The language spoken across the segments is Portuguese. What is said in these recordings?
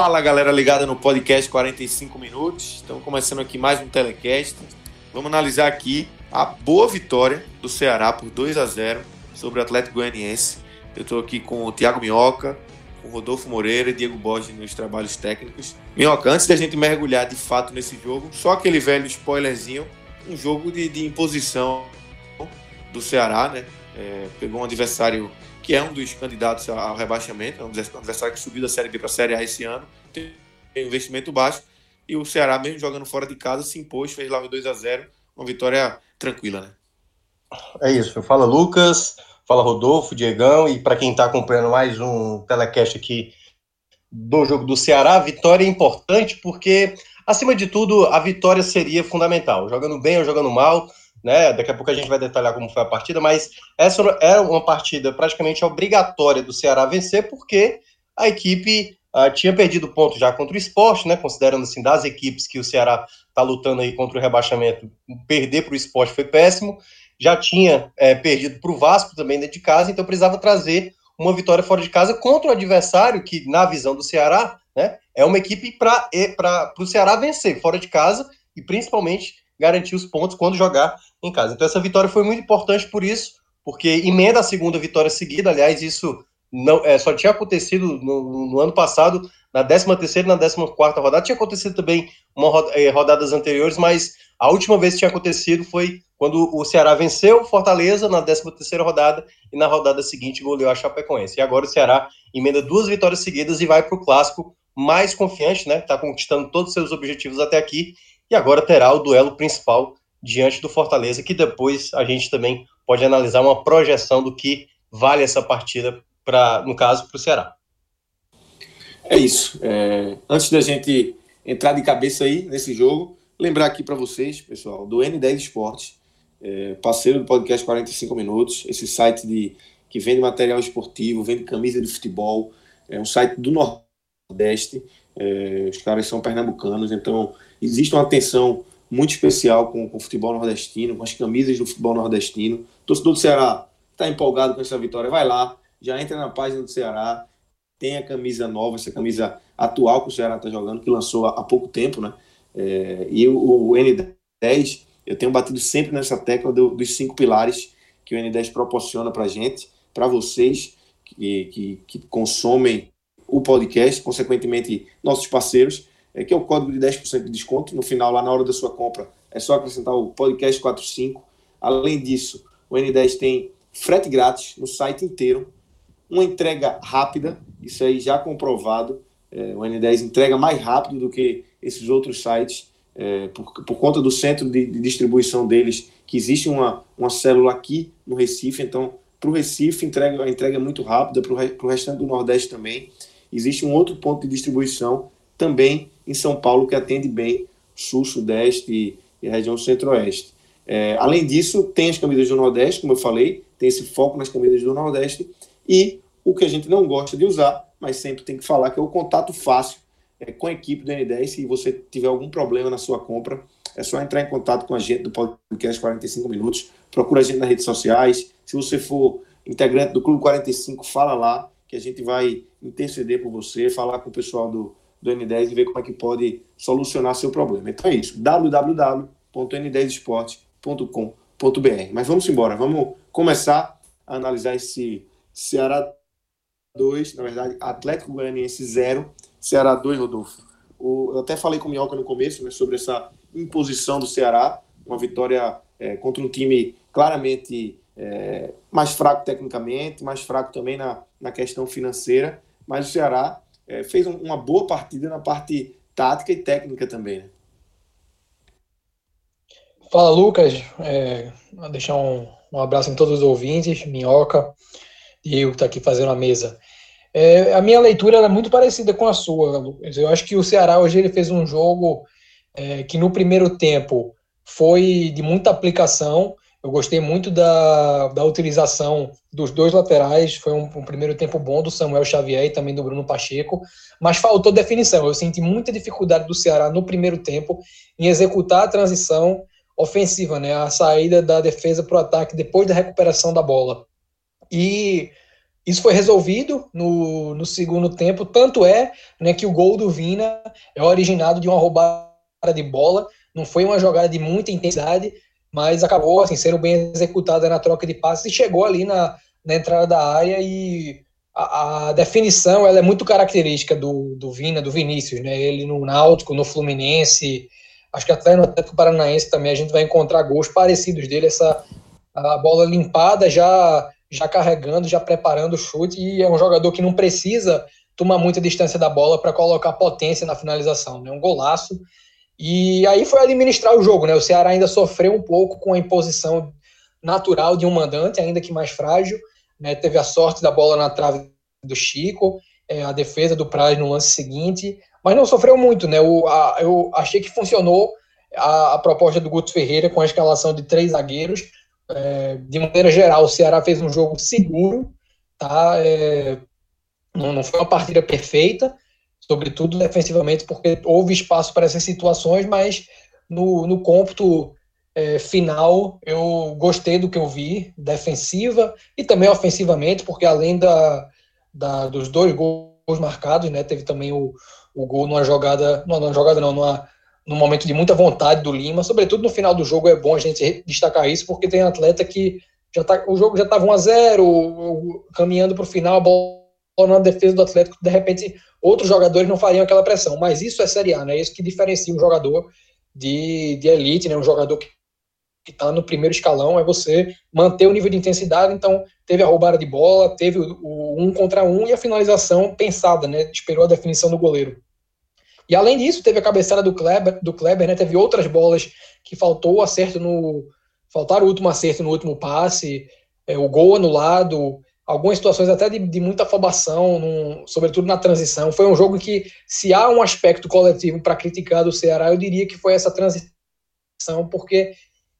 Fala galera ligada no podcast 45 minutos. Estamos começando aqui mais um telecast. Vamos analisar aqui a boa vitória do Ceará por 2 a 0 sobre o Atlético Goianiense. Eu estou aqui com o Thiago Minhoca, com o Rodolfo Moreira e Diego Borges nos trabalhos técnicos. Minhoca, antes da gente mergulhar de fato nesse jogo, só aquele velho spoilerzinho, um jogo de, de imposição do Ceará, né? É, pegou um adversário que é um dos candidatos ao rebaixamento, é um adversário que subiu da Série B para a Série A esse ano, tem um investimento baixo, e o Ceará, mesmo jogando fora de casa, se impôs, fez lá o 2 a 0 uma vitória tranquila, né? É isso. Fala Lucas, fala Rodolfo, Diegão, e para quem está acompanhando mais um telecast aqui do jogo do Ceará, vitória é importante porque, acima de tudo, a vitória seria fundamental. Jogando bem ou jogando mal, né? Daqui a pouco a gente vai detalhar como foi a partida, mas essa era uma partida praticamente obrigatória do Ceará vencer, porque a equipe uh, tinha perdido ponto já contra o esporte, né? Considerando assim, das equipes que o Ceará está lutando aí contra o rebaixamento, perder para o esporte foi péssimo. Já tinha é, perdido para o Vasco também dentro de casa, então precisava trazer uma vitória fora de casa contra o adversário, que, na visão do Ceará, né, é uma equipe para o Ceará vencer fora de casa e principalmente garantir os pontos quando jogar em casa. Então essa vitória foi muito importante por isso, porque emenda a segunda vitória seguida, aliás, isso não é, só tinha acontecido no, no ano passado, na 13 terceira e na 14 quarta rodada, tinha acontecido também uma é, rodadas anteriores, mas a última vez que tinha acontecido foi quando o Ceará venceu o Fortaleza na 13 terceira rodada e na rodada seguinte goleou a Chapecoense. E agora o Ceará emenda duas vitórias seguidas e vai para o clássico mais confiante, né? Está conquistando todos os seus objetivos até aqui e agora terá o duelo principal diante do Fortaleza, que depois a gente também pode analisar uma projeção do que vale essa partida, para no caso, para o Ceará. É isso. É, antes da gente entrar de cabeça aí nesse jogo, lembrar aqui para vocês, pessoal, do N10 Esportes, é, parceiro do podcast 45 Minutos, esse site de, que vende material esportivo, vende camisa de futebol, é um site do Nordeste, é, os caras são pernambucanos, então existe uma atenção muito especial com, com o futebol nordestino, com as camisas do futebol nordestino. O torcedor do Ceará está empolgado com essa vitória, vai lá, já entra na página do Ceará, tem a camisa nova, essa camisa atual que o Ceará está jogando, que lançou há, há pouco tempo, né? É, e o, o, N10, eu tenho batido sempre nessa tecla do, dos cinco pilares que o N10 proporciona para gente, para vocês que, que, que consomem o podcast, consequentemente nossos parceiros, é, que é o código de 10% de desconto. No final, lá na hora da sua compra, é só acrescentar o podcast 45. Além disso, o N10 tem frete grátis no site inteiro, uma entrega rápida, isso aí já comprovado. É, o N10 entrega mais rápido do que esses outros sites, é, por, por conta do centro de, de, distribuição deles, que existe uma, uma célula aqui no Recife, então para o Recife entrega, a entrega é muito rápida, para o restante do Nordeste também. Existe um outro ponto de distribuição também em São Paulo, que atende bem Sul, Sudeste e, região Centro-Oeste. É, além disso, tem as camisas do Nordeste, como eu falei, tem esse foco nas camisas do Nordeste, e o que a gente não gosta de usar, mas sempre tem que falar, que é o contato fácil é, com a equipe do N10. Se você tiver algum problema na sua compra, é só entrar em contato com a gente do podcast 45 Minutos, procura a gente nas redes sociais. Se você for integrante do Clube 45, fala lá, que a gente vai interceder por você, falar com o pessoal do, do N10 e ver como é que pode solucionar seu problema. Então é isso, www.n10esporte.com.br. Mas vamos embora, vamos começar a analisar esse Ceará 2, na verdade, Atlético Goianiense 0, Ceará 2, Rodolfo. O, eu até falei com o Minhoca no começo né, sobre essa imposição do Ceará, uma vitória é, contra um time claramente é, mais fraco tecnicamente, mais fraco também na, na questão financeira, mas o Ceará é, fez um, uma boa partida na parte tática e técnica também. Né? Fala, Lucas. É, deixar um, um abraço em todos os ouvintes, Minhoca, eu que está aqui fazendo a mesa. É, a minha leitura é muito parecida com a sua, Lucas. Eu acho que o Ceará hoje ele fez um jogo é, que no primeiro tempo foi de muita aplicação. Eu gostei muito da, da utilização dos dois laterais. Foi um, um, primeiro tempo bom do Samuel Xavier e também do Bruno Pacheco, mas faltou definição. Eu senti muita dificuldade do Ceará no primeiro tempo em executar a transição ofensiva, né? A saída da defesa para o ataque depois da recuperação da bola. E isso foi resolvido no, no segundo tempo, tanto é né, que o gol do Vina é originado de uma roubada de bola, não foi uma jogada de muita intensidade, mas acabou assim, sendo bem executada na troca de passes e chegou ali na, na entrada da área e a, a, definição ela é muito característica do, do Vina, do Vinícius, né? Ele no Náutico, no Fluminense, acho que até no Atlético Paranaense também a gente vai encontrar gols parecidos dele, essa a bola limpada já já carregando, já preparando o chute e é um jogador que não precisa tomar muita distância da bola para colocar potência na finalização, né? Um golaço. E aí foi administrar o jogo, né? O Ceará ainda sofreu um pouco com a imposição natural de um mandante, ainda que mais frágil, né? Teve a sorte da bola na trave do Chico, é, a defesa do Praz no lance seguinte, mas não sofreu muito, né? O, a, eu achei que funcionou a, a, proposta do Guto Ferreira com a escalação de três zagueiros. É, de maneira geral, o Ceará fez um jogo seguro, tá? É, não, não foi uma partida perfeita, sobretudo defensivamente, porque houve espaço para essas situações, mas no, no cômputo é, final eu gostei do que eu vi, defensiva e também ofensivamente, porque além da, da dos dois gols marcados, né, teve também o, o gol numa jogada, numa jogada não, numa, num momento de muita vontade do Lima, sobretudo no final do jogo é bom a gente destacar isso, porque tem atleta que já tá, o jogo já estava 1 a 0 caminhando para o final, a bola na defesa do Atlético, de repente outros jogadores não fariam aquela pressão, mas isso é Série A, né? Isso que diferencia um jogador de, de elite, né? Um jogador que está no primeiro escalão é você manter o nível de intensidade. Então, teve a roubada de bola, teve o, o um contra um e a finalização pensada, né? Esperou a definição do goleiro. E além disso, teve a cabeçada do Kleber, do Kleber, né? Teve outras bolas que faltou o acerto no. Faltaram o último acerto no último passe, é, o gol anulado, algumas situações até de, de muita afobação, num, sobretudo na transição. Foi um jogo que, se há um aspecto coletivo para criticar do Ceará, eu diria que foi essa transição, porque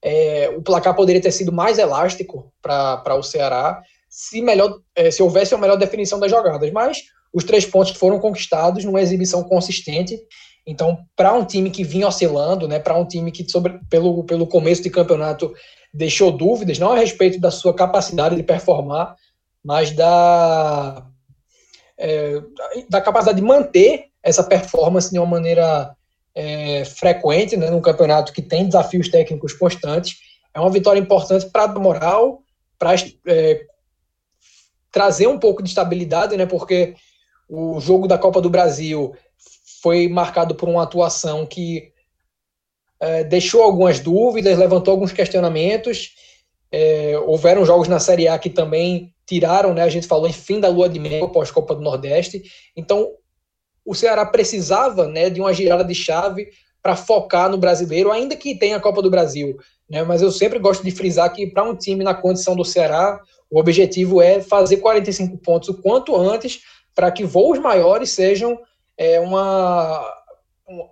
é, o placar poderia ter sido mais elástico para o Ceará se, melhor, é, se houvesse uma melhor definição das jogadas. Mas os três pontos foram conquistados numa exibição consistente. Então, para um time que vinha oscilando, né, para um time que sobre, pelo, pelo começo de campeonato deixou dúvidas, não a respeito da sua capacidade de performar, mas da, é, da capacidade de manter essa performance de uma maneira é, frequente né, num campeonato que tem desafios técnicos constantes. É uma vitória importante para a moral, para é, trazer um pouco de estabilidade, né, porque o jogo da Copa do Brasil foi marcado por uma atuação que é, deixou algumas dúvidas, levantou alguns questionamentos. É, houveram jogos na Série A que também tiraram, né? A gente falou em fim da lua de mel pós-Copa do Nordeste. Então, o Ceará precisava né, de uma girada de chave para focar no brasileiro, ainda que tenha a Copa do Brasil. Né? Mas eu sempre gosto de frisar que para um time na condição do Ceará, o objetivo é fazer 45 pontos o quanto antes para que voos maiores sejam é, uma,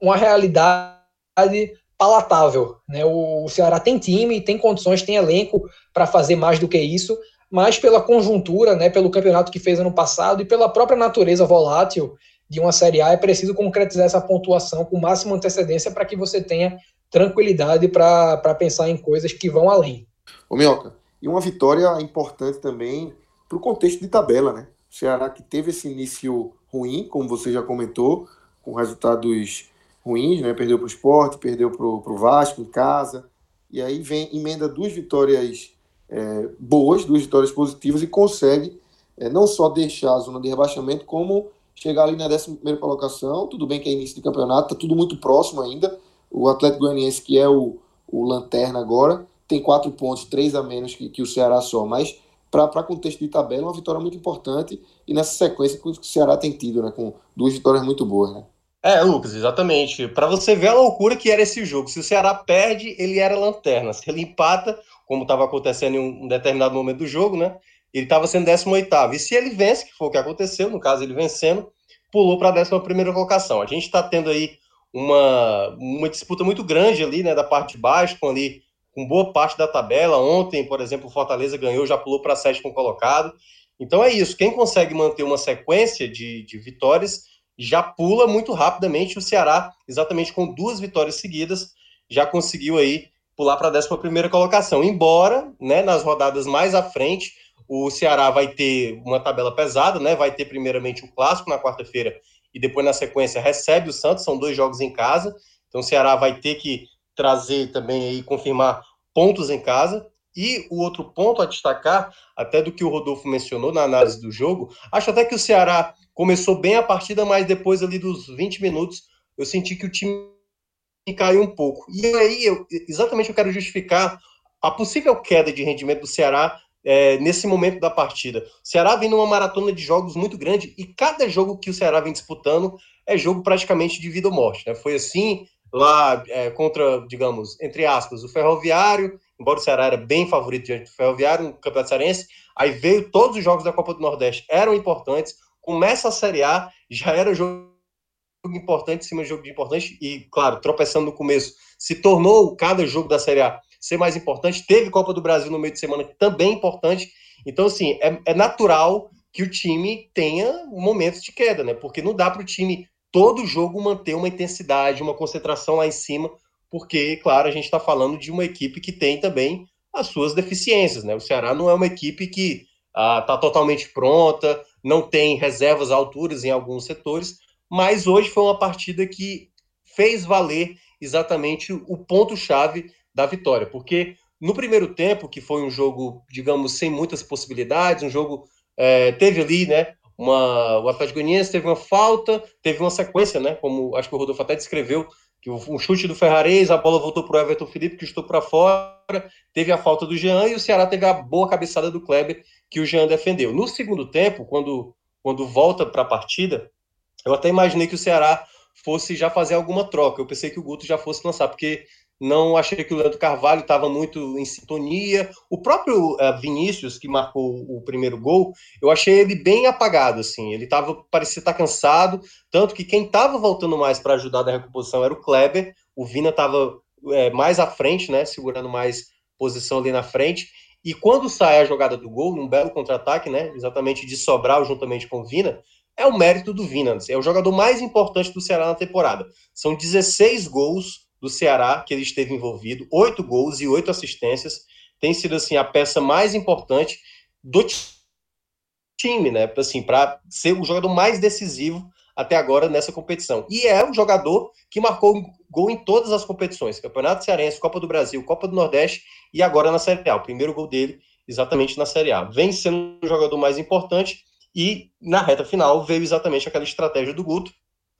uma realidade palatável. Né? O Ceará tem time, tem condições, tem elenco para fazer mais do que isso, mas pela conjuntura, né, pelo campeonato que fez ano passado e pela própria natureza volátil de uma Série A, é preciso concretizar essa pontuação com máxima antecedência para que você tenha tranquilidade para pensar em coisas que vão além. Ô Minhoca, e uma vitória importante também para o contexto de tabela, né? O Ceará que teve esse início ruim, como você já comentou, com resultados ruins, né? Perdeu para o esporte, perdeu para o Vasco em casa, e aí vem, emenda duas vitórias é, boas, duas vitórias positivas e consegue é, não só deixar a zona de rebaixamento, como chegar ali na 11 colocação. Tudo bem que é início de campeonato, tá tudo muito próximo ainda. O Atlético Goianiense, que é o, o lanterna agora, tem quatro pontos, três a menos que, que o Ceará só, mas para contexto de tabela, é uma vitória muito importante e nessa sequência que o Ceará tem tido, né, com duas vitórias muito boas. Né? É, Lucas, exatamente. Para você ver a loucura que era esse jogo. Se o Ceará perde, ele era lanterna. Se ele empata, como estava acontecendo em um determinado momento do jogo, né? Ele estava sendo 18. E se ele vence, que foi o que aconteceu, no caso ele vencendo, pulou para a 11 colocação. A gente está tendo aí uma, uma disputa muito grande ali, né, da parte de baixo, com ali com boa parte da tabela. Ontem, por exemplo, o Fortaleza ganhou, já pulou para sétimo colocado. Então é isso. Quem consegue manter uma sequência de, de vitórias já pula muito rapidamente. O Ceará, exatamente com duas vitórias seguidas, já conseguiu aí pular para a 11 colocação. Embora, né, nas rodadas mais à frente, o Ceará vai ter uma tabela pesada, né? Vai ter primeiramente o clássico na quarta-feira e depois na sequência recebe o Santos, são dois jogos em casa. Então o Ceará vai ter que trazer também aí confirmar pontos em casa. E o outro ponto a destacar, até do que o Rodolfo mencionou na análise do jogo, acho até que o Ceará começou bem a partida, mas depois ali dos 20 minutos eu senti que o time caiu um pouco. E aí, eu, exatamente eu quero justificar a possível queda de rendimento do Ceará é, nesse momento da partida. O Ceará vem numa maratona de jogos muito grande e cada jogo que o Ceará vem disputando é jogo praticamente de vida ou morte. Né? Foi assim lá é, contra, digamos, entre aspas, o Ferroviário, embora o Ceará era bem favorito diante do Ferroviário no Campeonato Cearense, aí veio todos os jogos da Copa do Nordeste, eram importantes, começa a Série A, já era jogo importante em cima de jogo de importante, e claro, tropeçando no começo, se tornou cada jogo da Série A ser mais importante. Teve Copa do Brasil no meio de semana, também importante. Então, assim, é, é natural que o time tenha momentos de queda, né? Porque não dá para o time, todo jogo, manter uma intensidade, uma concentração lá em cima, porque, claro, a gente está falando de uma equipe que tem também as suas deficiências, né? O Ceará não é uma equipe que está ah, totalmente pronta, não tem reservas alturas em alguns setores, mas hoje foi uma partida que fez valer exatamente o ponto-chave da vitória, porque no primeiro tempo, que foi um jogo, digamos, sem muitas possibilidades, um jogo é, teve ali, né, uma, o Atlético Goianiense teve uma falta, teve uma sequência, né, como acho que o Rodolfo até descreveu, que um chute do Ferrarez, a bola voltou para o Everton Felipe, que estou para fora, teve a falta do Jean e o Ceará teve a boa cabeçada do Kleber, que o Jean defendeu. No segundo tempo, quando, quando volta para a partida, eu até imaginei que o Ceará fosse já fazer alguma troca. Eu pensei que o Guto já fosse lançar, porque não achei que o Leandro Carvalho estava muito em sintonia. O próprio uh, Vinícius, que marcou o primeiro gol, eu achei ele bem apagado, assim. Ele tava, parecia estar tá cansado, tanto que quem estava voltando mais para ajudar na recomposição era o Kleber. O Vina estava é, mais à frente, né, segurando mais posição ali na frente. E quando sai a jogada do gol, num belo contra-ataque, né, exatamente de Sobral juntamente com o Vina, é o mérito do Vina. É o jogador mais importante do Ceará na temporada. São 16 gols do Ceará que ele esteve envolvido, oito gols e oito assistências, tem sido assim a peça mais importante do time, né? Assim, para ser o jogador mais decisivo até agora nessa competição. E é um jogador que marcou gol em todas as competições: Campeonato Cearense, Copa do Brasil, Copa do Nordeste e agora na Série A. O primeiro gol dele exatamente na Série A. Vem sendo o jogador mais importante e na reta final veio exatamente aquela estratégia do Guto,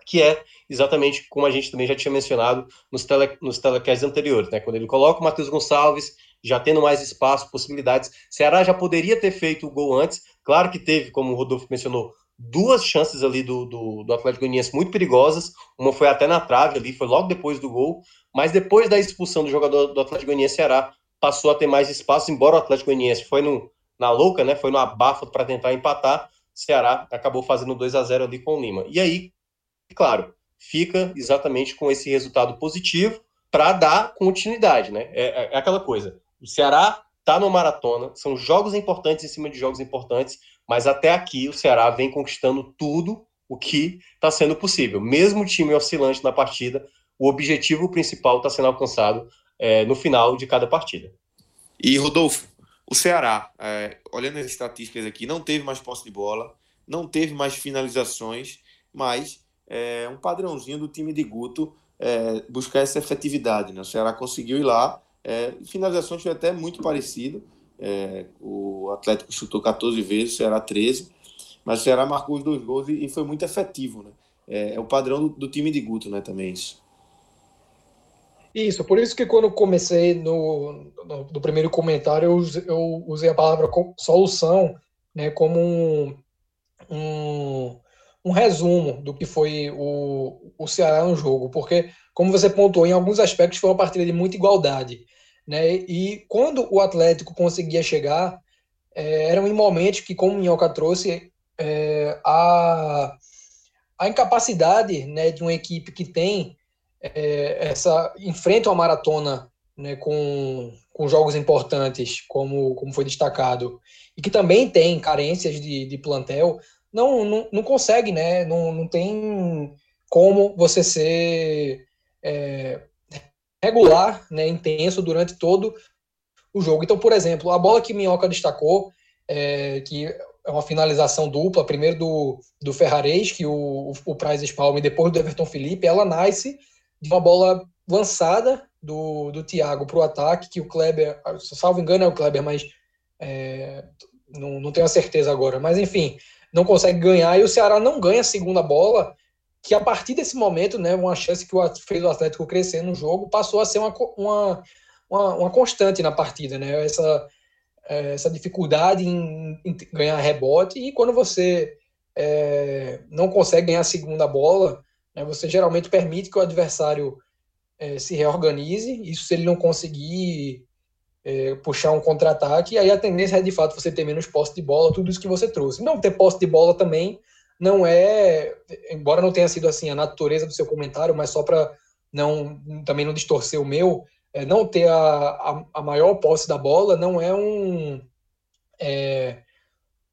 que é exatamente como a gente também já tinha mencionado nos, tele, nos telecasts anteriores, né? Quando ele coloca o Matheus Gonçalves, já tendo mais espaço, possibilidades. Ceará já poderia ter feito o gol antes, claro que teve, como o Rodolfo mencionou, duas chances ali do, do, do Atlético Goianiense muito perigosas, uma foi até na trave ali, foi logo depois do gol, mas depois da expulsão do jogador do Atlético Goianiense, Ceará passou a ter mais espaço, embora o Atlético Goianiense foi no, na louca, né, foi no abafa para tentar empatar, Ceará acabou fazendo 2 a 0 ali com o Lima. E aí, claro, fica exatamente com esse resultado positivo para dar continuidade, né? É, é, é, aquela coisa. O Ceará está no maratona, são jogos importantes em cima de jogos importantes, mas até aqui o Ceará vem conquistando tudo o que está sendo possível. Mesmo o time oscilante na partida, o objetivo principal está sendo alcançado é, no final de cada partida. E Rodolfo, o Ceará, é, olhando as estatísticas aqui, não teve mais posse de bola, não teve mais finalizações, mas é, um padrãozinho do time de Guto é, buscar essa efetividade. Né? O Ceará conseguiu ir lá, é, finalizações foi até muito parecido. É, o Atlético chutou 14 vezes, o Ceará 13, mas o Ceará marcou os dois gols e, e foi muito efetivo. Né? É, é, o padrão do, do, time de Guto, né? Também isso. Isso, por isso que quando comecei no, no, no primeiro comentário, eu, eu, usei a palavra solução né, como um, um, um, resumo do que foi o, o Ceará no jogo, porque, como você pontuou, em alguns aspectos foi uma partida de muita igualdade. Né, e quando o Atlético conseguia chegar, é, eram em momentos que, como o Minhoca trouxe, é, a, a incapacidade né, de uma equipe que tem é, essa enfrenta uma maratona né, com, com jogos importantes, como, como foi destacado, e que também tem carências de, de plantel, não, não, não consegue, né? Não, não tem como você ser é, regular, né, intenso durante todo o jogo. Então, por exemplo, a bola que Minhoca destacou, é, que é uma finalização dupla, primeiro do, do Ferrarez, que o, o Price espalma, e depois do Everton Felipe, ela nasce de uma bola lançada do, do Thiago para o ataque, que o Kleber, salvo engano é o Kleber, mas é, não, não tenho a certeza agora. Mas enfim, não consegue ganhar e o Ceará não ganha a segunda bola, que a partir desse momento, né, uma chance que fez o Atlético crescer no jogo, passou a ser uma, uma, uma, uma constante na partida, né? Essa, é, essa dificuldade em, em, ganhar rebote e quando você é, não consegue ganhar a segunda bola, você geralmente permite que o adversário é, se reorganize, isso se ele não conseguir é, puxar um contra-ataque, aí a tendência é de fato você ter menos posse de bola, tudo isso que você trouxe. Não ter posse de bola também não é, embora não tenha sido assim a natureza do seu comentário, mas só para não também não distorcer o meu, é, não ter a, a, a, maior posse da bola não é um é,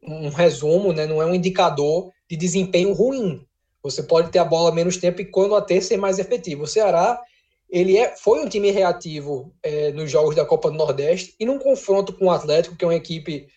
um resumo, né, não é um indicador de desempenho ruim. Você pode ter a bola menos tempo e quando a ter ser mais efetivo. O Ceará ele é, foi um time reativo é, nos jogos da Copa do Nordeste e num confronto com o Atlético, que é uma equipe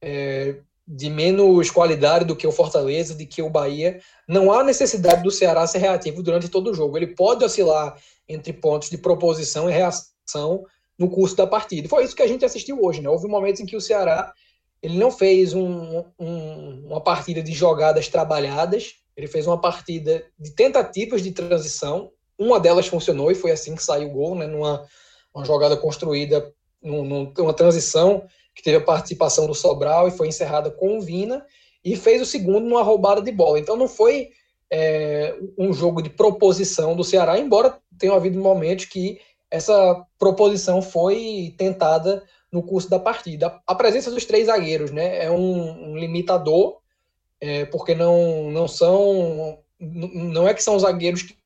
é, de menos qualidade do que o Fortaleza, de que o Bahia, não há necessidade do Ceará ser reativo durante todo o jogo. Ele pode oscilar entre pontos de proposição e reação no curso da partida. Foi isso que a gente assistiu hoje. Né? Houve momentos em que o Ceará ele não fez um, um, uma partida de jogadas trabalhadas, ele fez uma partida de tentativas de transição. Uma delas funcionou e foi assim que saiu o gol, né? Numa uma jogada construída, num, numa transição que teve a participação do Sobral e foi encerrada com o Vina. E fez o segundo numa roubada de bola. Então não foi é, um jogo de proposição do Ceará, embora tenha havido momentos que essa proposição foi tentada no curso da partida. A presença dos três zagueiros né, é um, um limitador é, porque não, não são. Não é que são zagueiros que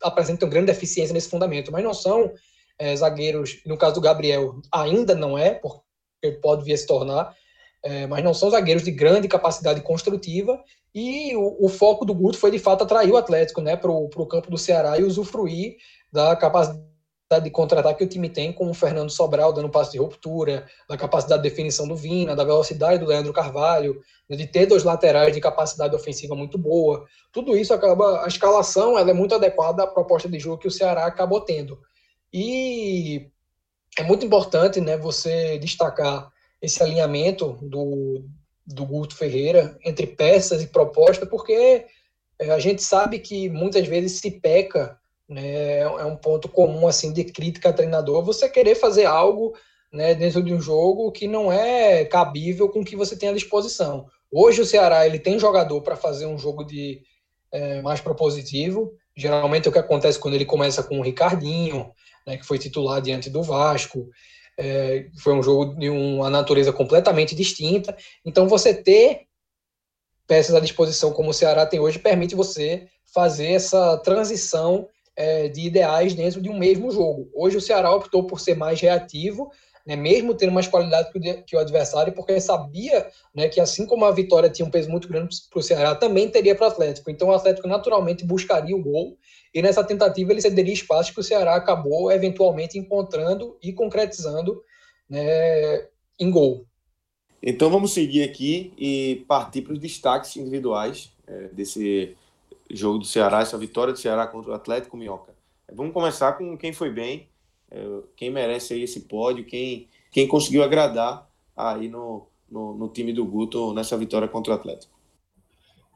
apresentam grande deficiência nesse fundamento, mas não são é, zagueiros, no caso do Gabriel, ainda não é, porque pode vir a se tornar, é, mas não são zagueiros de grande capacidade construtiva, e o, o foco do Guto foi de fato atrair o Atlético né, para o campo do Ceará e usufruir da capacidade de contra-ataque que o time tem, com o Fernando Sobral dando passo de ruptura, da capacidade de definição do Vina, da velocidade do Leandro Carvalho, né, de ter dois laterais de capacidade ofensiva muito boa. Tudo isso acaba. A escalação ela é muito adequada à proposta de jogo que o Ceará acabou tendo. E é muito importante né, você destacar esse alinhamento do, do Guto Ferreira entre peças e proposta, porque é, a gente sabe que muitas vezes se peca né? É um ponto comum assim de crítica a treinador, você querer fazer algo né, dentro de um jogo que não é cabível com o que você tem à disposição. Hoje o Ceará ele tem jogador para fazer um jogo de é, mais propositivo. Geralmente é o que acontece quando ele começa com o Ricardinho, né, que foi titular diante do Vasco. É, foi um jogo de uma natureza completamente distinta. Então você ter peças à disposição como o Ceará tem hoje permite você fazer essa transição é, de ideais dentro de um mesmo jogo. Hoje o Ceará optou por ser mais reativo, né, mesmo tendo mais qualidade que o adversário, porque sabia né, que assim como a vitória tinha um peso muito grande para o Ceará, também teria para o Atlético. Então o Atlético naturalmente buscaria o gol, e nessa tentativa ele cederia espaço que o Ceará acabou eventualmente encontrando e concretizando né, em gol. Então vamos seguir aqui e partir para os destaques individuais é, desse jogo do Ceará, essa vitória do Ceará contra o Atlético Minhoca. Vamos começar com quem foi bem, é, quem merece aí esse pódio, quem, quem conseguiu agradar aí no, no, no time do Guto nessa vitória contra o Atlético.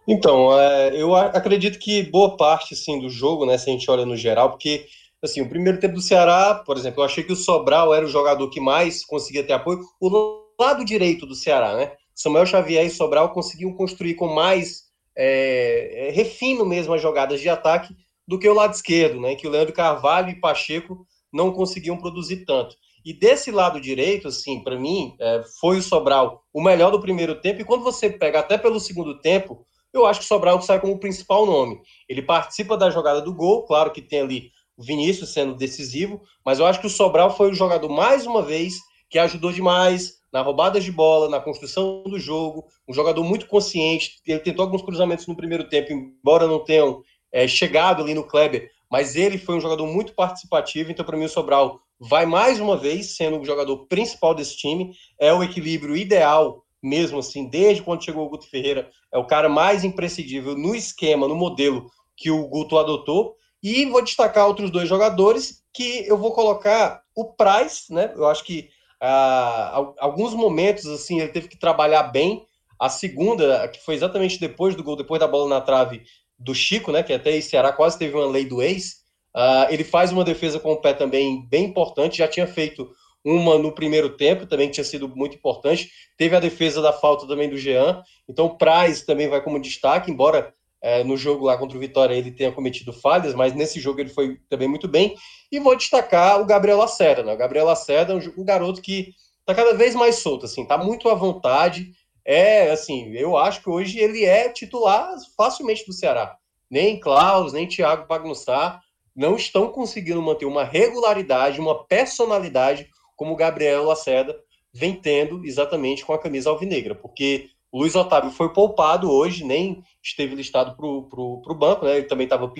Então, é, eu acredito que boa parte assim, do jogo, né, se a gente olha no geral, porque assim, o primeiro tempo do Ceará, por exemplo, eu achei que o Sobral era o jogador que mais conseguia ter apoio. O lado direito do Ceará, né? Samuel Xavier e Sobral conseguiam construir com mais é, é, refino mesmo as jogadas de ataque do que o lado esquerdo, né? Que o Leandro Carvalho e Pacheco não conseguiam produzir tanto. E desse lado direito, assim, para mim, é, foi o Sobral o melhor do primeiro tempo. E quando você pega até pelo segundo tempo, eu acho que o Sobral sai como o principal nome. Ele participa da jogada do gol, claro que tem ali o Vinícius sendo decisivo, mas eu acho que o Sobral foi o jogador, mais uma vez, que ajudou demais na roubada de bola, na construção do jogo, um jogador muito consciente. Ele tentou alguns cruzamentos no primeiro tempo, embora não tenham é, chegado ali no Kleber, mas ele foi um jogador muito participativo. Então, para mim, o Sobral vai mais uma vez sendo o jogador principal desse time. É o equilíbrio ideal, mesmo assim, desde quando chegou o Guto Ferreira. É o cara mais imprescindível no esquema, no modelo que o Guto adotou. E vou destacar outros dois jogadores que eu vou colocar o Price, né? Eu acho que ah, alguns momentos assim ele teve que trabalhar bem. A segunda, que foi exatamente depois do gol, depois da bola na trave do Chico, né? Que até esse Ceará quase teve uma lei do ex. Uh, ele faz uma defesa com o pé também bem importante. Já tinha feito uma no primeiro tempo, também que tinha sido muito importante. Teve a defesa da falta também do Jean. Então, o Praz também vai como destaque, embora é, no jogo lá contra o Vitória ele tenha cometido falhas, mas nesse jogo ele foi também muito bem. E vou destacar o Gabriel Lacerda, né? O Gabriel Lacerda é um, um garoto que está cada vez mais solto, assim, tá muito à vontade. É, assim, eu acho que hoje ele é titular facilmente do Ceará. Nem Klaus, nem Thiago Bagnussar não estão conseguindo manter uma regularidade, uma personalidade como o Gabriel Lacerda vem tendo exatamente com a camisa alvinegra, porque Luiz Otávio foi poupado hoje, nem esteve listado para o banco, né? Ele também estava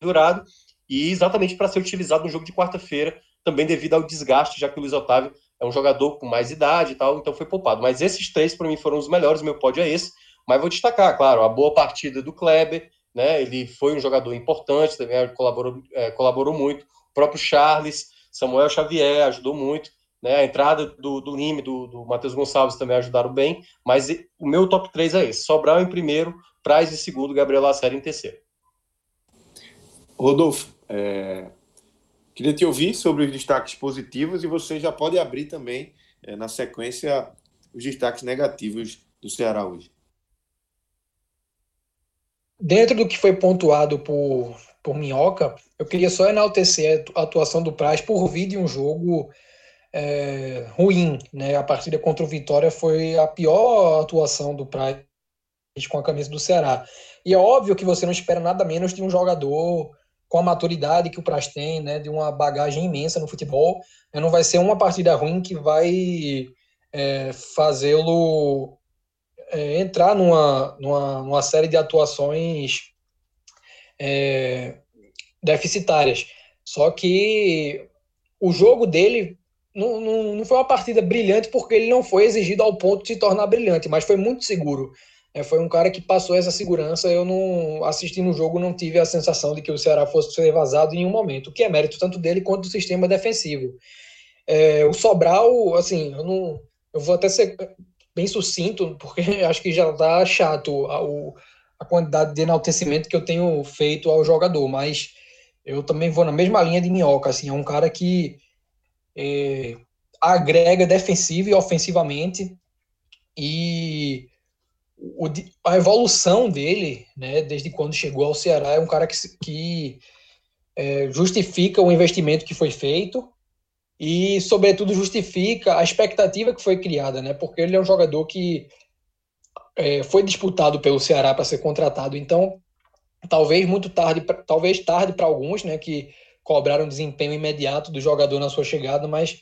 pendurado, e exatamente para ser utilizado no jogo de quarta-feira, também devido ao desgaste, já que o Luiz Otávio é um jogador com mais idade e tal, então foi poupado. Mas esses três, para mim, foram os melhores, meu pódio é esse. Mas vou destacar, claro, a boa partida do Kleber, né? Ele foi um jogador importante, também colaborou, é, colaborou muito. O próprio Charles, Samuel Xavier ajudou muito. Né? A entrada do, do Lime, do, do Matheus Gonçalves também ajudaram bem, mas o meu top 3 é esse: Sobral em primeiro, Praz em segundo, Gabriel Lacerda em terceiro. Rodolfo, é... queria te ouvir sobre os destaques positivos e você já pode abrir também, é, na sequência, os destaques negativos do Ceará hoje. Dentro do que foi pontuado por, por Minhoca, eu queria só enaltecer a atuação do Praz por vir de um jogo é, ruim. Né? A partida contra o Vitória foi a pior atuação do Praia com a camisa do Ceará. E é óbvio que você não espera nada menos de um jogador com a maturidade que o Praz tem, né, de uma bagagem imensa no futebol. Não vai ser uma partida ruim que vai é, fazê-lo é, entrar numa, numa, numa, série de atuações é, deficitárias. Só que o jogo dele não, não, não foi uma partida brilhante porque ele não foi exigido ao ponto de se tornar brilhante, mas foi muito seguro. É, foi um cara que passou essa segurança. Eu não assistindo o jogo, não tive a sensação de que o Ceará fosse ser vazado em nenhum momento, o que é mérito tanto dele quanto do sistema defensivo. É, o Sobral, assim, eu não, eu vou até ser bem sucinto, porque acho que já está chato a, a quantidade de enaltecimento que eu tenho feito ao jogador, mas eu também vou na mesma linha de Minhoca, assim, é um cara que é, agrega defensiva e ofensivamente. E o, a evolução dele, né, desde quando chegou ao Ceará, é um cara que, que é, justifica o investimento que foi feito e, sobretudo, justifica a expectativa que foi criada, né, porque ele é um jogador que é, foi disputado pelo Ceará para ser contratado, então talvez muito tarde, talvez tarde para alguns, né, que cobraram desempenho imediato do jogador na sua chegada, mas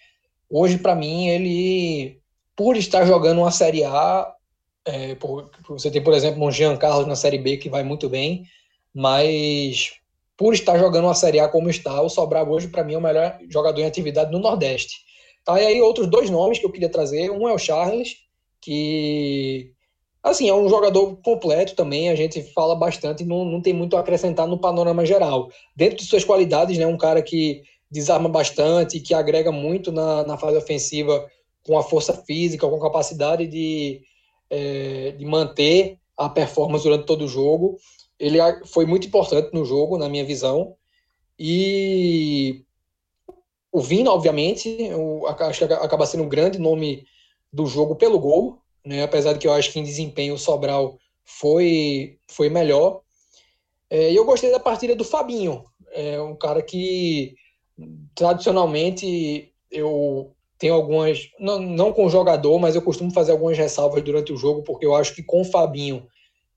hoje, para mim, ele, por estar jogando uma Série A, é, por, você tem, por exemplo, um Jean Carlos na Série B que vai muito bem, mas por estar jogando uma Série A como está, o Sobral hoje, para mim, é o melhor jogador em atividade no Nordeste. Tá, e aí outros dois nomes que eu queria trazer, um é o Charles, que Assim, é um jogador completo também, a gente fala bastante, não, não tem muito a acrescentar no panorama geral. Dentro de suas qualidades, né, um cara que desarma bastante, que agrega muito na, na fase ofensiva com a força física, com a capacidade de, é, de manter a performance durante todo o jogo. Ele foi muito importante no jogo, na minha visão. E o Vina, obviamente, acho que acaba sendo um grande nome do jogo pelo gol, né? apesar de que eu acho que em desempenho o Sobral foi, foi melhor. É, e eu gostei da partida do Fabinho, é um cara que tradicionalmente eu tenho algumas, não, não com o jogador, mas eu costumo fazer algumas ressalvas durante o jogo, porque eu acho que com o Fabinho,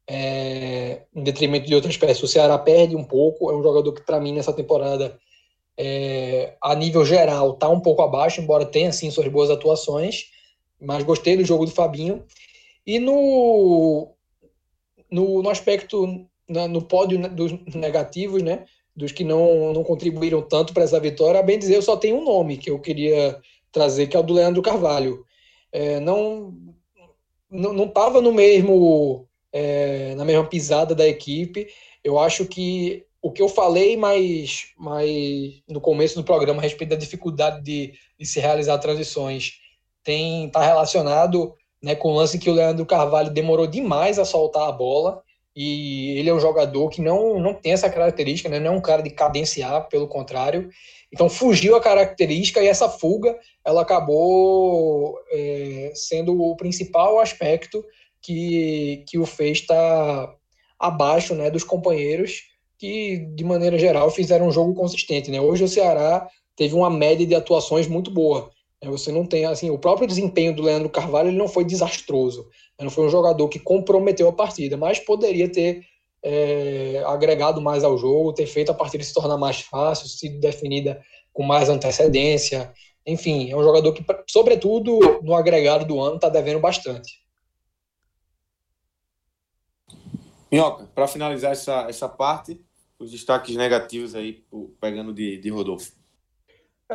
é, em detrimento de outras peças, o Ceará perde um pouco. É um jogador que, para mim, nessa temporada, é, a nível geral, está um pouco abaixo, embora tenha, sim, suas boas atuações. Mas gostei do jogo do Fabinho. E no, no, no aspecto, no pódio dos negativos, né? Dos que não, não contribuíram tanto para essa vitória, a bem dizer, eu só tenho um nome que eu queria trazer, que é o do Leandro Carvalho. É, não não estava no mesmo é, na mesma pisada da equipe. Eu acho que o que eu falei mais, mais no começo do programa a respeito da dificuldade de, de se realizar transições tem está relacionado né, com o lance que o Leandro Carvalho demorou demais a soltar a bola e ele é um jogador que não, não tem essa característica, né, não é um cara de cadenciar, pelo contrário. Então fugiu a característica e essa fuga ela acabou é, sendo o principal aspecto que, que o fez estar abaixo né, dos companheiros que, de maneira geral, fizeram um jogo consistente. Né? Hoje o Ceará teve uma média de atuações muito boa. Né? Você não tem, assim, o próprio desempenho do Leandro Carvalho ele não foi desastroso. Não foi um jogador que comprometeu a partida, mas poderia ter é, agregado mais ao jogo, ter feito a partida se tornar mais fácil, sido definida com mais antecedência. Enfim, é um jogador que, sobretudo no agregado do ano, está devendo bastante. Minhoca, para finalizar essa, essa parte, os destaques negativos aí, pegando de, de Rodolfo.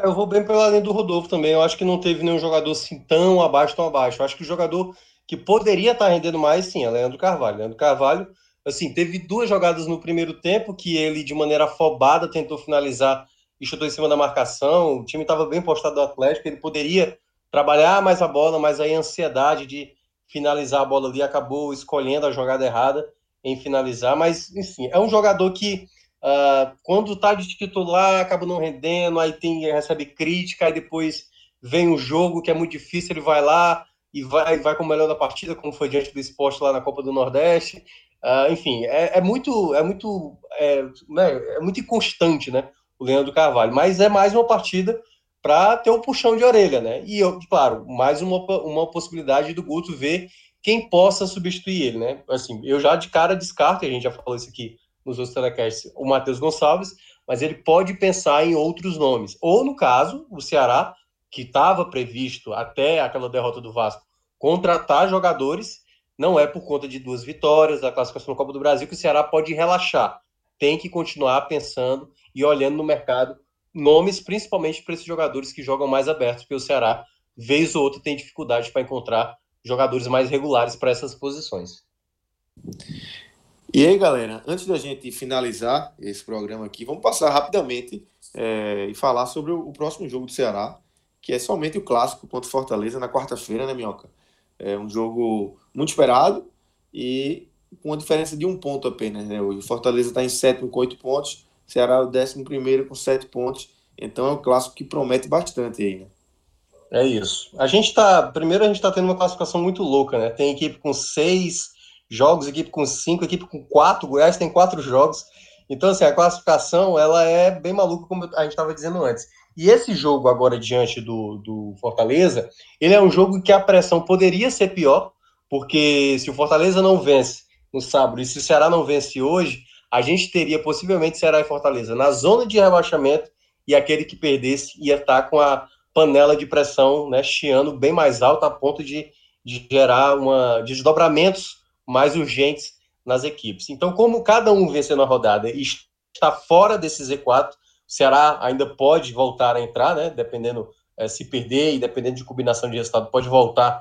Eu vou bem pela linha do Rodolfo também. Eu acho que não teve nenhum jogador assim tão abaixo, tão abaixo. Eu acho que o jogador que poderia estar rendendo mais, sim, é Leandro Carvalho. Leandro Carvalho, assim, teve duas jogadas no primeiro tempo que ele, de maneira afobada, tentou finalizar e chutou em cima da marcação. O time estava bem postado do Atlético, ele poderia trabalhar mais a bola, mas aí a ansiedade de finalizar a bola ali acabou escolhendo a jogada errada em finalizar. Mas, enfim, é um jogador que Uh, quando está de titular, acaba não rendendo, aí tem, recebe crítica, aí depois vem o jogo que é muito difícil, ele vai lá e vai, vai com o melhor da partida, como foi diante do esporte lá na Copa do Nordeste. Uh, enfim, é, é, muito, é muito, é, né, é muito inconstante, né, o Leandro Carvalho. Mas é mais uma partida para ter um puxão de orelha, né? E eu, claro, mais uma, uma possibilidade do Guto ver quem possa substituir ele, né? Assim, eu já de cara descarto, a gente já falou isso aqui nos outros telecasts, o Matheus Gonçalves, mas ele pode pensar em outros nomes. Ou, no caso, o Ceará, que estava previsto até aquela derrota do Vasco, contratar jogadores, não é por conta de duas vitórias da classificação no Copa do Brasil que o Ceará pode relaxar. Tem que continuar pensando e olhando no mercado nomes, principalmente para esses jogadores que jogam mais abertos, porque o Ceará, vez ou outra, tem dificuldade para encontrar jogadores mais regulares para essas posições. E aí, galera, antes da gente finalizar esse programa aqui, vamos passar rapidamente é, e falar sobre o, o, próximo jogo do Ceará, que é somente o clássico contra Fortaleza na quarta-feira, né, Minhoca? É um jogo muito esperado e com uma diferença de um ponto apenas, né? O Fortaleza está em sétimo com oito pontos, Ceará é o décimo primeiro com sete pontos, então é um clássico que promete bastante aí, né? É isso. A gente tá. Primeiro, a gente está tendo uma classificação muito louca, né? Tem equipe com seis jogos, equipe com cinco, equipe com quatro, Goiás tem quatro jogos. Então, assim, a classificação, ela é bem maluca, como a gente estava dizendo antes. E esse jogo agora diante do, do Fortaleza, ele é um jogo que a pressão poderia ser pior, porque se o Fortaleza não vence no sábado e se o Ceará não vence hoje, a gente teria possivelmente Ceará e Fortaleza na zona de rebaixamento e aquele que perdesse ia estar com a panela de pressão né, chiando bem mais alta a ponto de, de gerar uma, desdobramentos mais urgentes nas equipes. Então, como cada um vencendo a rodada e está fora desse Z4, o Ceará ainda pode voltar a entrar, né? Dependendo é, se perder e dependendo de combinação de resultado, pode voltar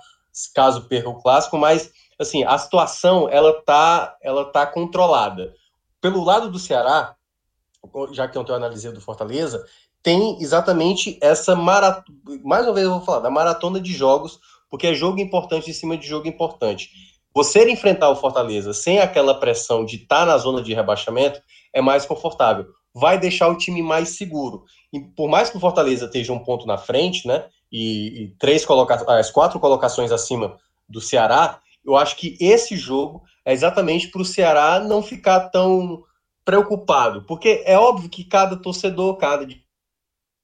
caso perca o clássico, mas assim, a situação ela tá, ela tá controlada. Pelo lado do Ceará, já que eu tenho analisei do Fortaleza, tem exatamente essa maratona, mais uma vez eu vou falar, da maratona de jogos, porque é jogo importante em cima de jogo importante. Você enfrentar o Fortaleza sem aquela pressão de estar tá na zona de rebaixamento é mais confortável. vai deixar o time mais seguro. E por mais que o Fortaleza esteja um ponto na frente, né? E, e três colocações, as quatro colocações acima do Ceará, eu acho que esse jogo é exatamente para o Ceará não ficar tão preocupado, porque é óbvio que cada torcedor, cada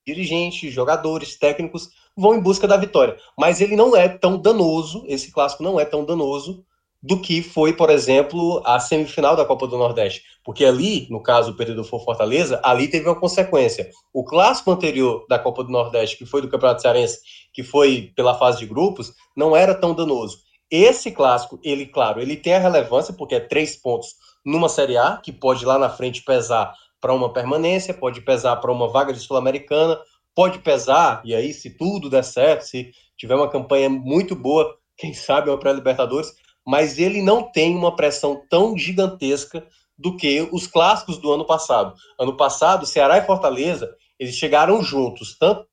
dirigente, jogadores, técnicos vão em busca da vitória, mas ele não é tão danoso, esse clássico não é tão danoso do que foi, por exemplo, a semifinal da Copa do Nordeste. Porque ali, no caso, o período for Fortaleza, ali teve uma consequência. O clássico anterior da Copa do Nordeste, que foi do Campeonato Cearense, que foi pela fase de grupos, não era tão danoso. Esse clássico, ele, claro, ele tem a relevância, porque é três pontos numa Série A, que pode lá na frente pesar para uma permanência, pode pesar para uma vaga de Sul-Americana, pode pesar, e aí, se tudo der certo, se tiver uma campanha muito boa, quem sabe uma pré-Libertadores, mas ele não tem uma pressão tão gigantesca do que os clássicos do ano passado. Ano passado, Ceará e Fortaleza, eles chegaram juntos, tanto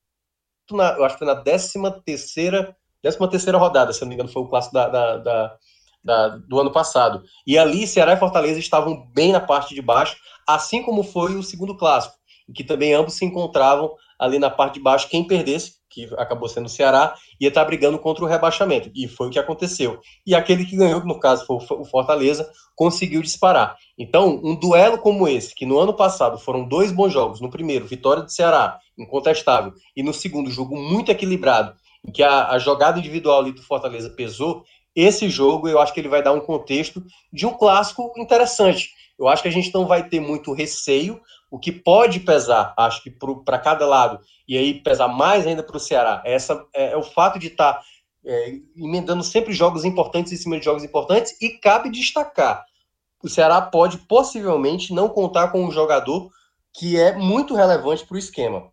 na, eu acho que foi na 13 terceira, 13 terceira rodada, se não me engano, foi o clássico da, da, da, da, do ano passado. E ali, Ceará e Fortaleza estavam bem na parte de baixo, assim como foi o segundo clássico, em que também ambos se encontravam ali na parte de baixo. Quem perdesse que acabou sendo o Ceará, ia estar brigando contra o rebaixamento. E foi o que aconteceu. E aquele que ganhou, no caso foi o Fortaleza, conseguiu disparar. Então, um duelo como esse, que no ano passado foram dois bons jogos, no primeiro, vitória do Ceará, incontestável, e no segundo, jogo muito equilibrado, em que a, a jogada individual ali do Fortaleza pesou, esse jogo eu acho que ele vai dar um contexto de um clássico interessante. Eu acho que a gente não vai ter muito receio, o que pode pesar, acho que para cada lado, e aí pesar mais ainda para o Ceará, é essa, é, é, o fato de estar tá, é, emendando sempre jogos importantes em cima de jogos importantes, e cabe destacar: o Ceará pode possivelmente não contar com um jogador que é muito relevante para o esquema,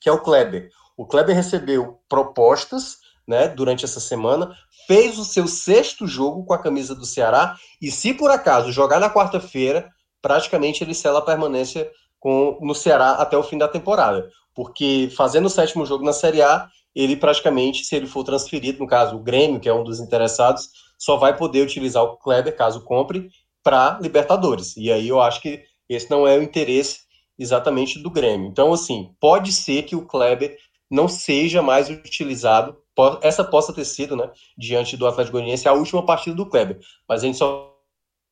que é o Kleber. O Kleber recebeu propostas né, durante essa semana, fez o seu sexto jogo com a camisa do Ceará, e se por acaso jogar na quarta-feira, praticamente ele sela a permanência com, no Ceará até o fim da temporada. Porque fazendo o sétimo jogo na Série A, ele praticamente, se ele for transferido, no caso o Grêmio, que é um dos interessados, só vai poder utilizar o Kleber, caso compre, para Libertadores. E aí eu acho que esse não é o interesse exatamente do Grêmio. Então, assim, pode ser que o Kleber não seja mais utilizado. Essa possa ter sido, né, diante do Atlético Goianiense, a última partida do Kleber. Mas a gente só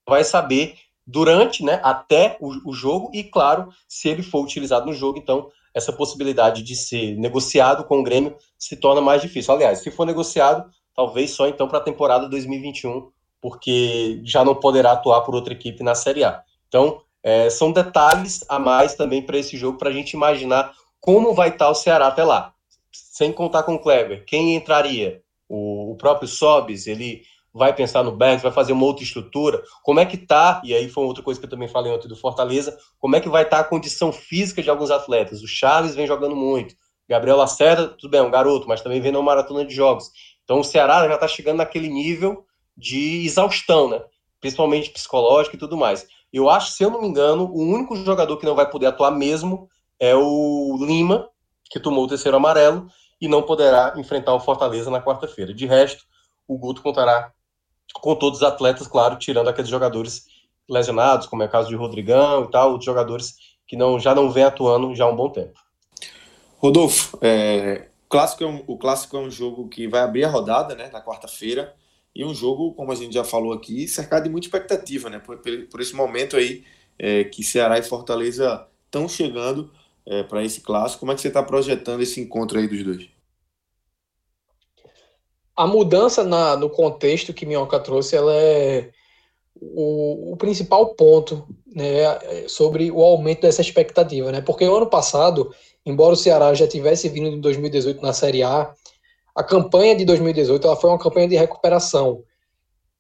vai saber durante, né, até o, o, jogo e, claro, se ele for utilizado no jogo, então essa possibilidade de ser negociado com o Grêmio se torna mais difícil. Aliás, se for negociado, talvez só então para a temporada 2021, porque já não poderá atuar por outra equipe na Série A. Então, é, são detalhes a mais também para esse jogo, para a gente imaginar como vai estar tá o Ceará até lá. Sem contar com o Kleber, quem entraria? O, o próprio Sobis, ele vai pensar no Bergs, vai fazer uma outra estrutura, como é que tá, e aí foi outra coisa que eu também falei ontem do Fortaleza, como é que vai estar tá a condição física de alguns atletas. O Charles vem jogando muito, Gabriel Lacerda, tudo bem, é um garoto, mas também vem numa maratona de jogos. Então o Ceará já está chegando naquele nível de exaustão, né? Principalmente psicológico e tudo mais. Eu acho, se eu não me engano, o único jogador que não vai poder atuar mesmo é o Lima, que tomou o terceiro amarelo e não poderá enfrentar o Fortaleza na quarta-feira. De resto, o Guto contará com todos os atletas, claro, tirando aqueles jogadores lesionados, como é o caso de Rodrigão e tal, outros jogadores que não, já não vem atuando já há um bom tempo. Rodolfo, é, clássico é um, o clássico é um jogo que vai abrir a rodada, né, na quarta-feira, e um jogo, como a gente já falou aqui, cercado de muita expectativa, né, por, por esse momento aí é, que Ceará e Fortaleza estão chegando é, para esse clássico. Como é que você está projetando esse encontro aí dos dois? A mudança na, no contexto que Minhoca trouxe, ela é o, o, principal ponto né, sobre o aumento dessa expectativa, né? Porque o ano passado, embora o Ceará já tivesse vindo em 2018 na Série A, a campanha de 2018 ela foi uma campanha de recuperação,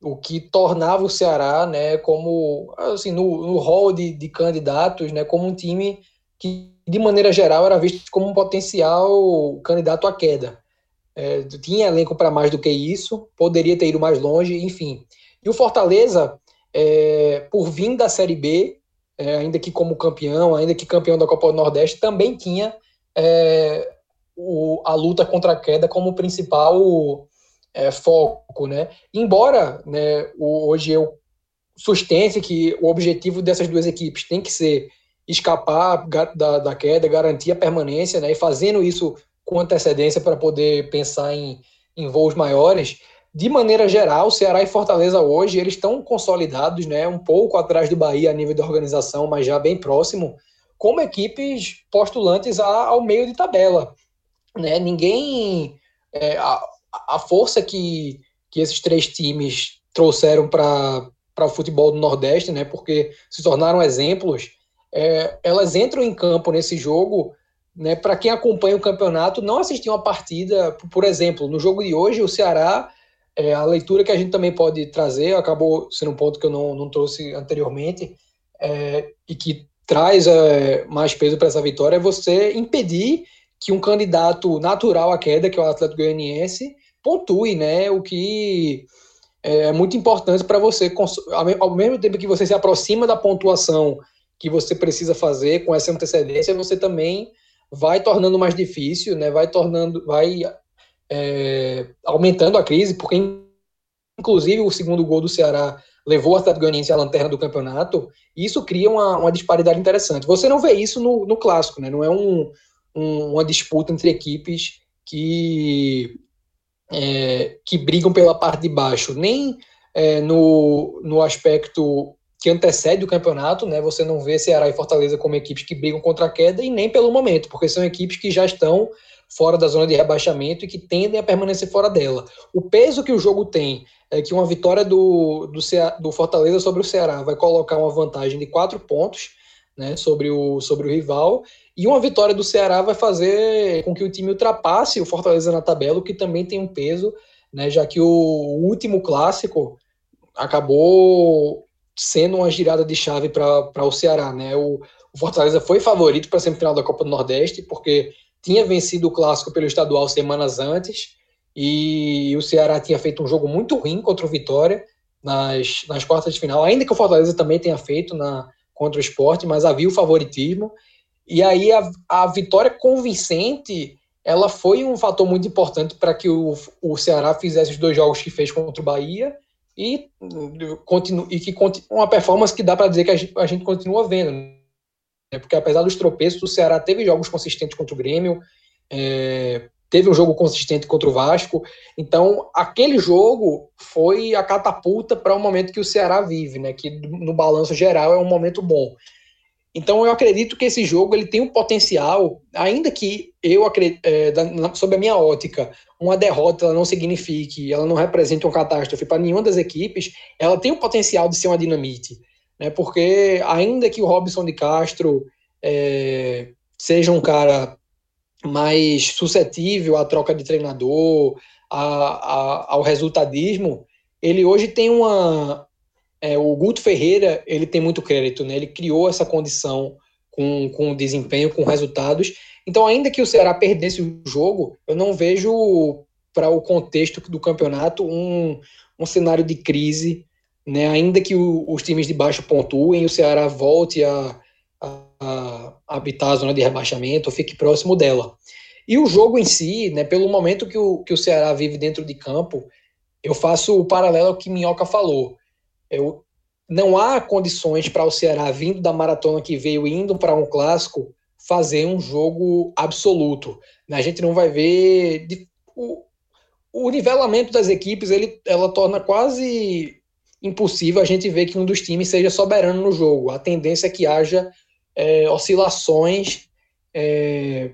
o que tornava o Ceará, né, como assim no, no hall de, de candidatos, né, como um time que de maneira geral era visto como um potencial candidato à queda é, tinha elenco para mais do que isso, poderia ter ido mais longe, enfim. E o Fortaleza, é, por vir da Série B, é, ainda que como campeão, ainda que campeão da Copa do Nordeste, também tinha é, o, a luta contra a queda como principal é, foco, né? Embora né, o, hoje eu sustente que o objetivo dessas duas equipes tem que ser escapar da, da queda, garantir a permanência, né? E fazendo isso com antecedência para poder pensar em, em voos maiores. De maneira geral, Ceará e Fortaleza hoje eles estão consolidados, né? Um pouco atrás do Bahia a nível de organização, mas já bem próximo, como equipes postulantes ao meio de tabela, né? Ninguém é, a, a força que, que esses três times trouxeram para o futebol do Nordeste, né? Porque se tornaram exemplos é, elas entram em campo nesse jogo, né, para quem acompanha o campeonato, não assistir uma partida, por exemplo, no jogo de hoje, o Ceará, é, a leitura que a gente também pode trazer, acabou sendo um ponto que eu não, não trouxe anteriormente, é, e que traz é, mais peso para essa vitória, é você impedir que um candidato natural à queda, que é o Atlético Goianiense, pontue, né, o que é muito importante para você, ao mesmo tempo que você se aproxima da pontuação que você precisa fazer com essa antecedência, você também vai tornando mais difícil, né? Vai tornando, vai é, aumentando a crise, porque inclusive o segundo gol do Ceará levou o Atlético Goianiense à lanterna do campeonato, e isso cria uma, uma disparidade interessante. Você não vê isso no, no clássico, né? Não é um, um, uma disputa entre equipes que é, que brigam pela parte de baixo, nem é, no, no aspecto que antecede o campeonato, né? Você não vê Ceará e Fortaleza como equipes que brigam contra a queda e nem pelo momento, porque são equipes que já estão fora da zona de rebaixamento e que tendem a permanecer fora dela. O peso que o jogo tem é que uma vitória do, do, do Fortaleza sobre o Ceará vai colocar uma vantagem de quatro pontos né, sobre, o, sobre o rival, e uma vitória do Ceará vai fazer com que o time ultrapasse o Fortaleza na tabela, o que também tem um peso, né, já que o último clássico acabou sendo uma girada de chave para o Ceará. Né? O, o Fortaleza foi favorito para a semifinal da Copa do Nordeste, porque tinha vencido o clássico pelo estadual semanas antes, e o Ceará tinha feito um jogo muito ruim contra o Vitória nas, nas quartas de final, ainda que o Fortaleza também tenha feito na, contra o esporte, mas havia o favoritismo. E aí a, a vitória convincente ela foi um fator muito importante para que o, o Ceará fizesse os dois jogos que fez contra o Bahia e, continu, e que uma performance que dá para dizer que a gente, a gente, continua vendo. Né? Porque apesar dos tropeços, o Ceará teve jogos consistentes contra o Grêmio, é, teve um jogo consistente contra o Vasco. Então, aquele jogo foi a catapulta para o momento que o Ceará vive, né? que no balanço geral é um momento bom. Então eu acredito que esse jogo ele tem um potencial, ainda que eu acredito, é, sob a minha ótica, uma derrota ela não signifique, ela não represente uma catástrofe para nenhuma das equipes, ela tem o potencial de ser uma dinamite, né? Porque ainda que o Robson de Castro é, seja um cara mais suscetível à troca de treinador, a, a, ao resultadismo, ele hoje tem uma, é, o Guto Ferreira ele tem muito crédito, né? Ele criou essa condição com, com desempenho, com resultados. Então, ainda que o Ceará perdesse o jogo, eu não vejo para o contexto do campeonato um, um cenário de crise, né? Ainda que o, os times de baixo pontuem, o Ceará volte a, a, a habitar a zona de rebaixamento, fique próximo dela. E o jogo em si, né? Pelo momento que o, que o Ceará vive dentro de campo, eu faço o paralelo ao que Minhoca falou eu, não há condições para o Ceará, vindo da maratona que veio, indo para um clássico, fazer um jogo absoluto. A gente não vai ver. O, o nivelamento das equipes ele, ela torna quase impossível a gente ver que um dos times seja soberano no jogo. A tendência é que haja é, oscilações é,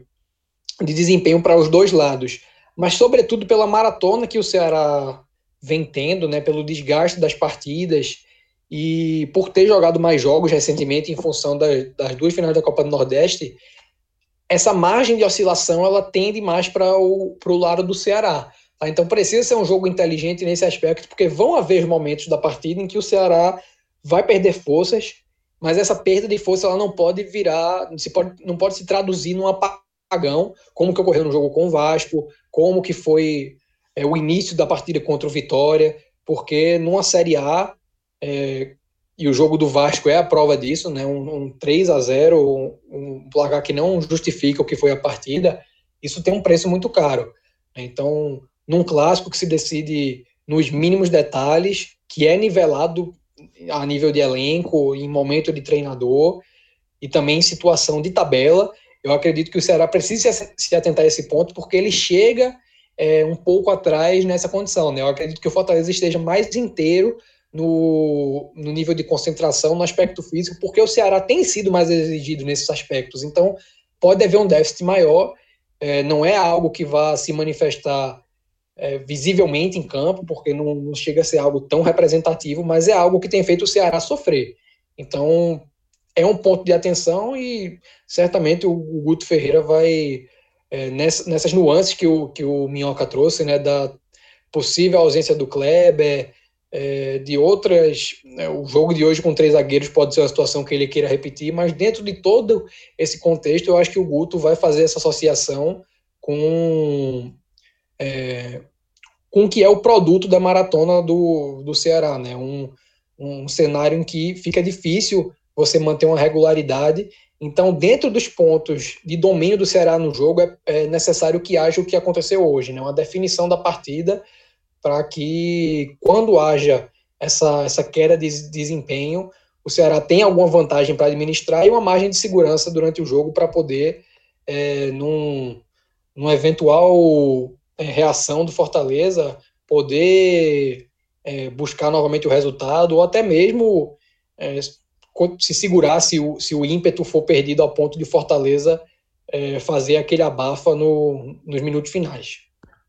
de desempenho para os dois lados. Mas, sobretudo, pela maratona que o Ceará vem tendo, né, pelo desgaste das partidas e por ter jogado mais jogos recentemente em função das, das duas finais da Copa do Nordeste, essa margem de oscilação ela tende mais para o pro lado do Ceará. Tá? Então precisa ser um jogo inteligente nesse aspecto, porque vão haver momentos da partida em que o Ceará vai perder forças, mas essa perda de força ela não pode virar, se pode, não pode se traduzir num apagão, como que ocorreu no jogo com o Vasco, como que foi é, o início da partida contra o Vitória, porque numa Série A, é, e o jogo do Vasco é a prova disso, né, um, um 3 a 0 um, um placar que não justifica o que foi a partida, isso tem um preço muito caro. Então, num clássico que se decide nos mínimos detalhes, que é nivelado a nível de elenco, em momento de treinador, e também em situação de tabela. Eu acredito que o Ceará precisa se atentar a esse ponto, porque ele chega é, um pouco atrás nessa condição. Né? Eu acredito que o Fortaleza esteja mais inteiro no, no nível de concentração, no aspecto físico, porque o Ceará tem sido mais exigido nesses aspectos. Então, pode haver um déficit maior, é, não é algo que vá se manifestar é, visivelmente em campo, porque não, não, chega a ser algo tão representativo, mas é algo que tem feito o Ceará sofrer. Então, é um ponto de atenção e certamente o, o Guto Ferreira vai, é, nessa, nessas nuances que o, que o Minhoca trouxe, né, da possível ausência do Kleber, é, de outras. Né, o jogo de hoje com três zagueiros pode ser uma situação que ele queira repetir, mas dentro de todo esse contexto, eu acho que o Guto vai fazer essa associação com. É, com o que é o produto da maratona do, do Ceará, né? Um, um cenário em que fica difícil você manter uma regularidade. Então, dentro dos pontos de domínio do Ceará no jogo, é, é necessário que haja o que aconteceu hoje, né? uma definição da partida para que, quando haja essa, essa queda de desempenho, o Ceará tenha alguma vantagem para administrar e uma margem de segurança durante o jogo para poder, é, num, eventual é, reação do Fortaleza, poder é, buscar novamente o resultado, ou até mesmo é, se segurar se o, se o ímpeto for perdido ao ponto de Fortaleza é, fazer aquele abafa no, nos minutos finais.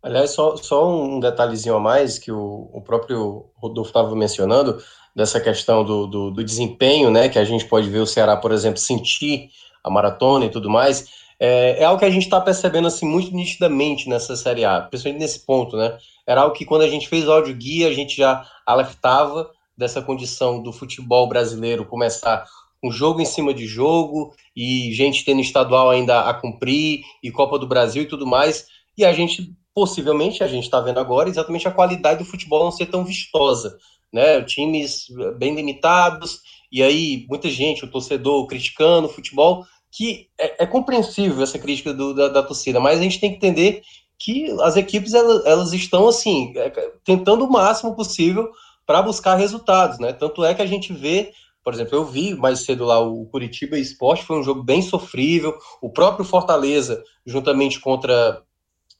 Aliás, só, só um detalhezinho a mais que o, o próprio Rodolfo estava mencionando, dessa questão do, do, do, desempenho, né, que a gente pode ver o Ceará, por exemplo, sentir a maratona e tudo mais, é, é algo que a gente está percebendo assim muito nitidamente nessa Série A, principalmente nesse ponto, né, era algo que quando a gente fez o áudio guia, a gente já alertava dessa condição do futebol brasileiro começar um jogo em cima de jogo e gente tendo estadual ainda a cumprir e Copa do Brasil e tudo mais, e a gente possivelmente a gente está vendo agora exatamente a qualidade do futebol não ser tão vistosa, né? Times bem limitados e aí muita gente, o torcedor criticando o futebol, que é, é compreensível essa crítica do, da, da, torcida, mas a gente tem que entender que as equipes elas, elas estão assim é, tentando o máximo possível para buscar resultados, né? Tanto é que a gente vê por exemplo, eu vi mais cedo lá o Curitiba Esporte, foi um jogo bem sofrível. O próprio Fortaleza, juntamente contra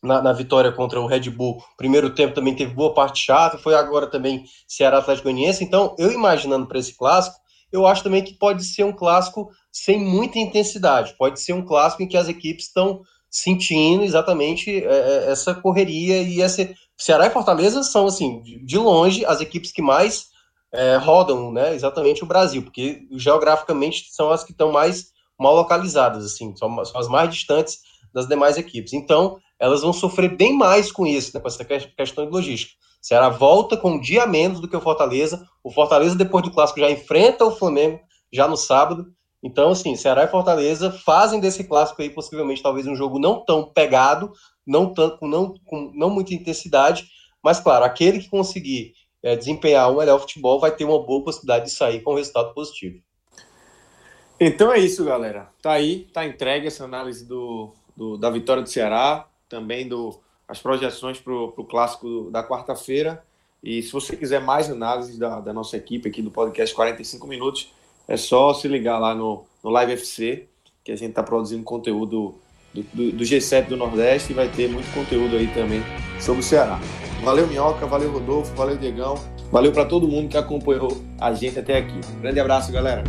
na, na, vitória contra o Red Bull. Primeiro tempo também teve boa parte chata, foi agora também Ceará Atlético Goianiense. Então, eu imaginando para esse clássico, eu acho também que pode ser um clássico sem muita intensidade. Pode ser um clássico em que as equipes estão sentindo exatamente é, é essa correria e essa Ceará e Fortaleza são assim de longe as equipes que mais é, rodam, né? Exatamente o Brasil, porque geograficamente são as que estão mais mal localizadas, assim, são, são as mais distantes das demais equipes. Então, elas vão sofrer bem mais com isso, né, com essa questão de logística. Ceará volta com um dia menos do que o Fortaleza. O Fortaleza, depois do clássico, já enfrenta o Flamengo já no sábado. Então, assim, Ceará e Fortaleza fazem desse clássico aí possivelmente talvez um jogo não tão pegado, não tanto, não, com não muita intensidade, mas claro, aquele que conseguir é, desempenhar um melhor futebol vai ter uma boa possibilidade de sair com um resultado positivo. Então é isso, galera. Tá aí, tá entregue essa análise do, do da vitória do Ceará também do, as projeções para o clássico da quarta-feira. E se você quiser mais análises da, da, nossa equipe aqui do podcast 45 Minutos, é só se ligar lá no, no Live FC, que a gente está produzindo conteúdo do, do, do, G7 do Nordeste e vai ter muito conteúdo aí também sobre o Ceará. Valeu, Minhoca, valeu, Rodolfo, valeu, Diegão, valeu para todo mundo que acompanhou a gente até aqui. Grande abraço, galera.